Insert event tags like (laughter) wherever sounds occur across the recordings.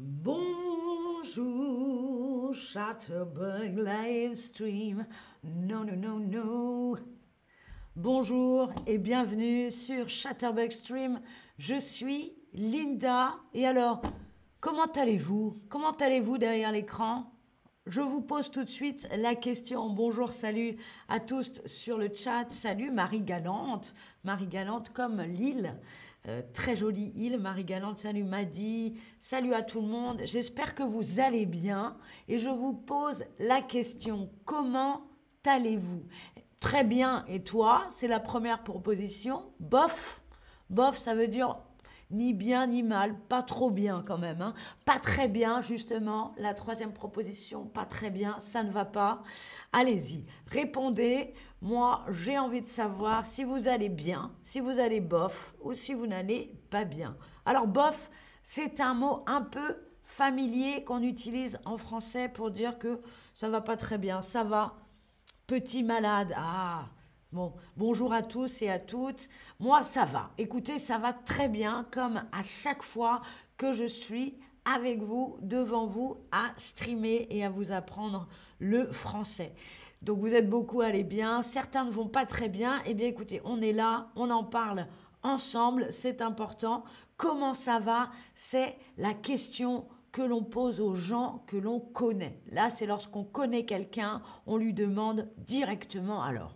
Bonjour, Chatterbug Livestream. Non, non, non, non. Bonjour et bienvenue sur Chatterbug Stream. Je suis Linda. Et alors, comment allez-vous? Comment allez-vous derrière l'écran? Je vous pose tout de suite la question. Bonjour, salut à tous sur le chat. Salut Marie Galante. Marie Galante comme l'île. Euh, très jolie île, Marie Galante. Salut Maddy. Salut à tout le monde. J'espère que vous allez bien. Et je vous pose la question. Comment allez-vous? Très bien. Et toi? C'est la première proposition? Bof. Bof, ça veut dire ni bien ni mal, pas trop bien quand même, hein. pas très bien justement, la troisième proposition, pas très bien, ça ne va pas. Allez-y, répondez, moi j'ai envie de savoir si vous allez bien, si vous allez bof ou si vous n'allez pas bien. Alors bof, c'est un mot un peu familier qu'on utilise en français pour dire que ça va pas très bien, ça va, petit malade, ah Bon, bonjour à tous et à toutes. Moi, ça va. Écoutez, ça va très bien, comme à chaque fois que je suis avec vous, devant vous, à streamer et à vous apprendre le français. Donc, vous êtes beaucoup allés bien. Certains ne vont pas très bien. Eh bien, écoutez, on est là, on en parle ensemble. C'est important. Comment ça va? C'est la question que l'on pose aux gens que l'on connaît. Là, c'est lorsqu'on connaît quelqu'un, on lui demande directement alors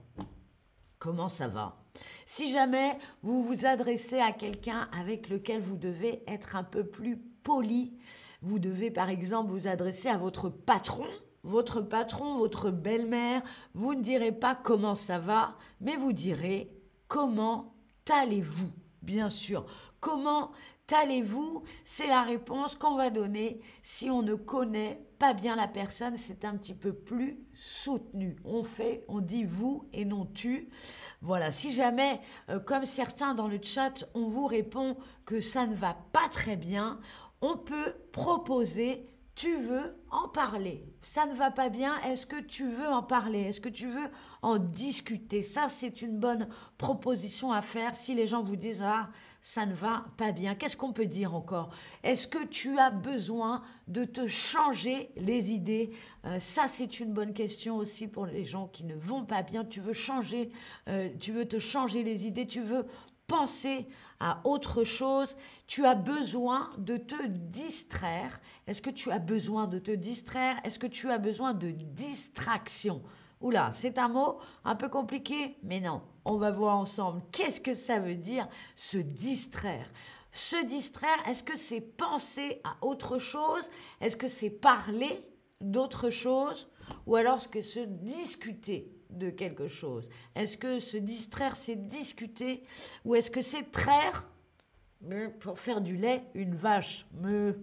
comment ça va? Si jamais vous vous adressez à quelqu'un avec lequel vous devez être un peu plus poli, vous devez par exemple vous adresser à votre patron, votre patron, votre belle-mère, vous ne direz pas comment ça va, mais vous direz comment allez-vous, bien sûr. Comment allez-vous C'est la réponse qu'on va donner si on ne connaît pas bien la personne, c'est un petit peu plus soutenu. On fait, on dit vous et non tu. Voilà, si jamais, euh, comme certains dans le chat, on vous répond que ça ne va pas très bien, on peut proposer tu veux en parler. Ça ne va pas bien, est-ce que tu veux en parler? Est-ce que tu veux en discuter? Ça, c'est une bonne proposition à faire si les gens vous disent Ah, ça ne va pas bien. Qu'est-ce qu'on peut dire encore? Est-ce que tu as besoin de te changer les idées? Euh, Ça, c'est une bonne question aussi pour les gens qui ne vont pas bien. Tu veux changer, euh, tu veux te changer les idées, tu veux penser à autre chose, tu as besoin de te distraire. Est-ce que tu as besoin de te distraire? Est-ce que tu as besoin de distraction? Oula, c'est un mot un peu compliqué, mais non, on va voir ensemble. Qu'est-ce que ça veut dire se distraire? Se distraire, est-ce que c'est penser à autre chose? Est-ce que c'est parler d'autre chose? Ou alors est-ce que se discuter de quelque chose? Est-ce que se distraire, c'est discuter? Ou est-ce que c'est traire? Pour faire du lait, une vache. Me.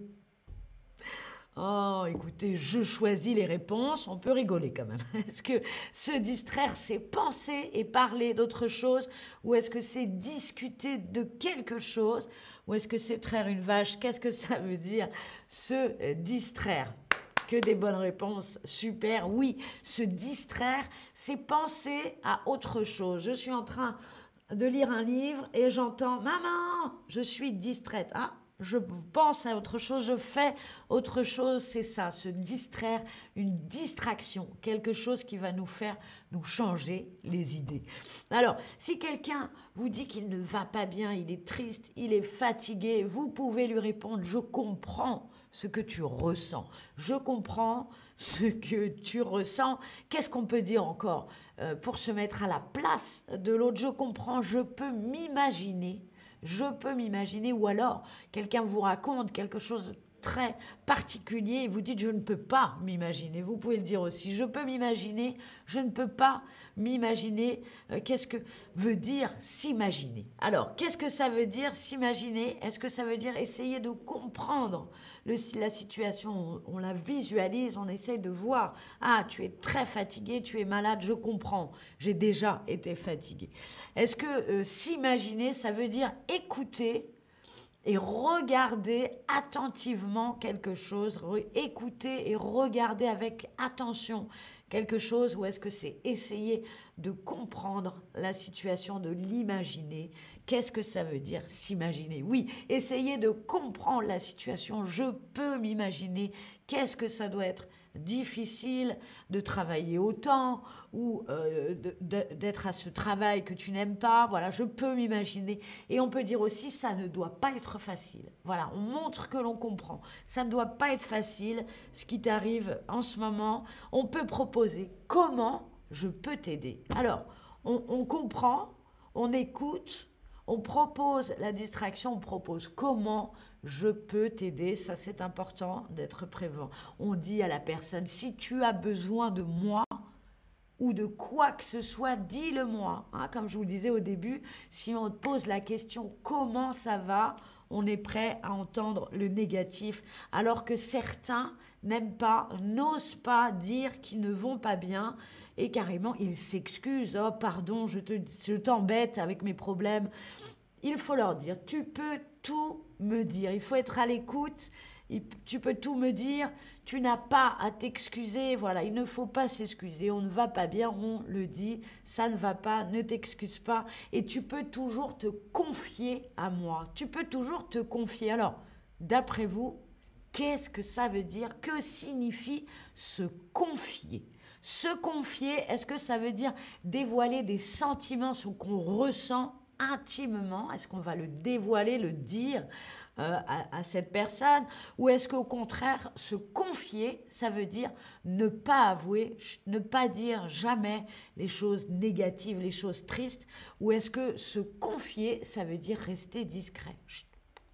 Oh, écoutez, je choisis les réponses, on peut rigoler quand même. (laughs) Est-ce que se distraire, c'est penser et parler d'autre chose? Ou est-ce que c'est discuter de quelque chose? Ou est-ce que c'est traire une vache? Qu'est-ce que ça veut dire se distraire? Que des bonnes réponses. Super. Oui, se distraire, c'est penser à autre chose. Je suis en train de lire un livre et j'entends Maman, je suis distraite. Ah, je pense à autre chose, je fais autre chose, c'est ça, se distraire, une distraction, quelque chose qui va nous faire nous changer les idées. Alors, si quelqu'un vous dit qu'il ne va pas bien, il est triste, il est fatigué, vous pouvez lui répondre, je comprends ce que tu ressens. Je comprends ce que tu ressens. Qu'est-ce qu'on peut dire encore euh, pour se mettre à la place de l'autre? Je comprends, je peux m'imaginer. Je peux m'imaginer, ou alors quelqu'un vous raconte quelque chose de très particulier et vous dites je ne peux pas m'imaginer. Vous pouvez le dire aussi. Je peux m'imaginer, je ne peux pas m'imaginer. Euh, qu'est-ce que veut dire s'imaginer Alors, qu'est-ce que ça veut dire s'imaginer? Est-ce que ça veut dire essayer de comprendre la situation, on, la visualise, on essaie de voir, ah, tu es très fatigué, tu es malade, je comprends, j'ai déjà été fatigué. Est-ce que euh, s'imaginer, ça veut dire écouter et regarder attentivement quelque chose, écouter et regarder avec attention quelque chose ou est-ce que c'est essayer de comprendre la situation, de l'imaginer. Qu'est-ce que ça veut dire s'imaginer? Oui, essayer de comprendre la situation. Je peux m'imaginer. Qu'est-ce que ça doit être? Difficile de travailler autant ou euh, d'être à ce travail que tu n'aimes pas. Voilà, je peux m'imaginer. Et on peut dire aussi, ça ne doit pas être facile. Voilà, on montre que l'on comprend. Ça ne doit pas être facile ce qui t'arrive en ce moment. On peut proposer comment je peux t'aider. Alors, on, on comprend, on écoute, on propose la distraction, on propose comment je peux t'aider. Ça, c'est important d'être prévent. On dit à la personne, si tu as besoin de moi, ou de quoi que ce soit, dis-le-moi. Hein. comme je vous le disais au début, si on te pose la question comment ça va, on est prêt à entendre le négatif, alors que certains n'aiment pas, n'osent pas dire qu'ils ne vont pas bien et carrément ils s'excusent. Oh pardon, je te, t'embête avec mes problèmes. Il faut leur dire, tu peux tout me dire. Il faut être à l'écoute. Tu peux tout me dire. Tu n'as pas à t'excuser. Voilà, il ne faut pas s'excuser. On ne va pas bien, on le dit. Ça ne va pas, ne t'excuse pas. Et tu peux toujours te confier à moi. Tu peux toujours te confier. Alors, d'après vous, qu'est-ce que ça veut dire? Que signifie se confier? Se confier, est-ce que ça veut dire dévoiler des sentiments, ce qu'on ressent? Intimement Est-ce qu'on va le dévoiler, le dire euh, à, cette personne Ou est-ce qu'au contraire, se confier, ça veut dire ne pas avouer, ne pas dire jamais les choses négatives, les choses tristes Ou est-ce que se confier, ça veut dire rester discret?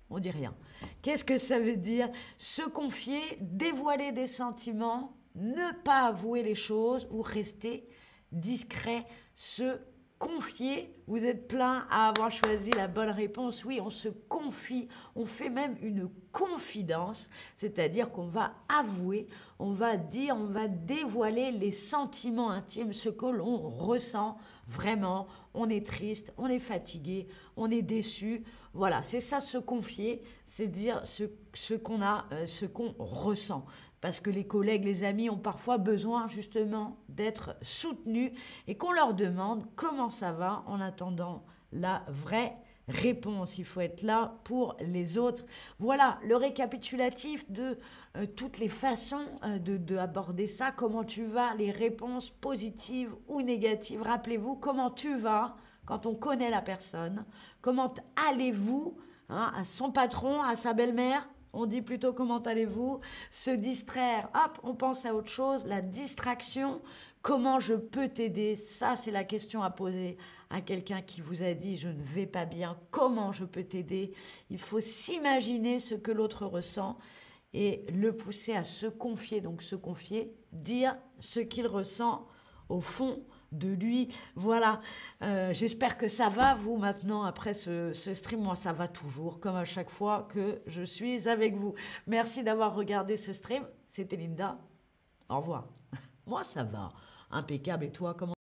On dit rien. Qu'est-ce que ça veut dire? Se confier, dévoiler des sentiments, ne pas avouer les choses ou rester discret, se confier. Vous êtes plein à avoir choisi la bonne réponse. Oui, on se confie, on fait même une confidence, c'est-à-dire qu'on va avouer, on va dire, on va dévoiler les sentiments intimes, ce que l'on ressent vraiment. On est triste, on est fatigué, on est déçu. Voilà, c'est ça se confier, c'est dire ce, ce qu'on a, euh, ce qu'on ressent parce que les collègues, les amis ont parfois besoin justement d'être soutenus et qu'on leur demande comment ça va en attendant la vraie réponse. Il faut être là pour les autres. Voilà le récapitulatif de euh, toutes les façons euh, de, aborder ça. Comment tu vas, les réponses positives ou négatives. Rappelez-vous comment tu vas quand on connaît la personne. Comment allez-vous hein, à son patron, à sa belle-mère, on dit plutôt comment allez-vous? Se distraire, hop, on pense à autre chose. La distraction, comment je peux t'aider? Ça, c'est la question à poser à quelqu'un qui vous a dit je ne vais pas bien. Comment je peux t'aider? Il faut s'imaginer ce que l'autre ressent et le pousser à se confier. Donc se confier, dire ce qu'il ressent au fond de lui. Voilà, euh, j'espère que ça va, vous, maintenant, après ce, ce, stream. Moi, ça va toujours, comme à chaque fois que je suis avec vous. Merci d'avoir regardé ce stream. C'était Linda. Au revoir. (laughs) Moi, ça va. Impeccable. Et toi, comment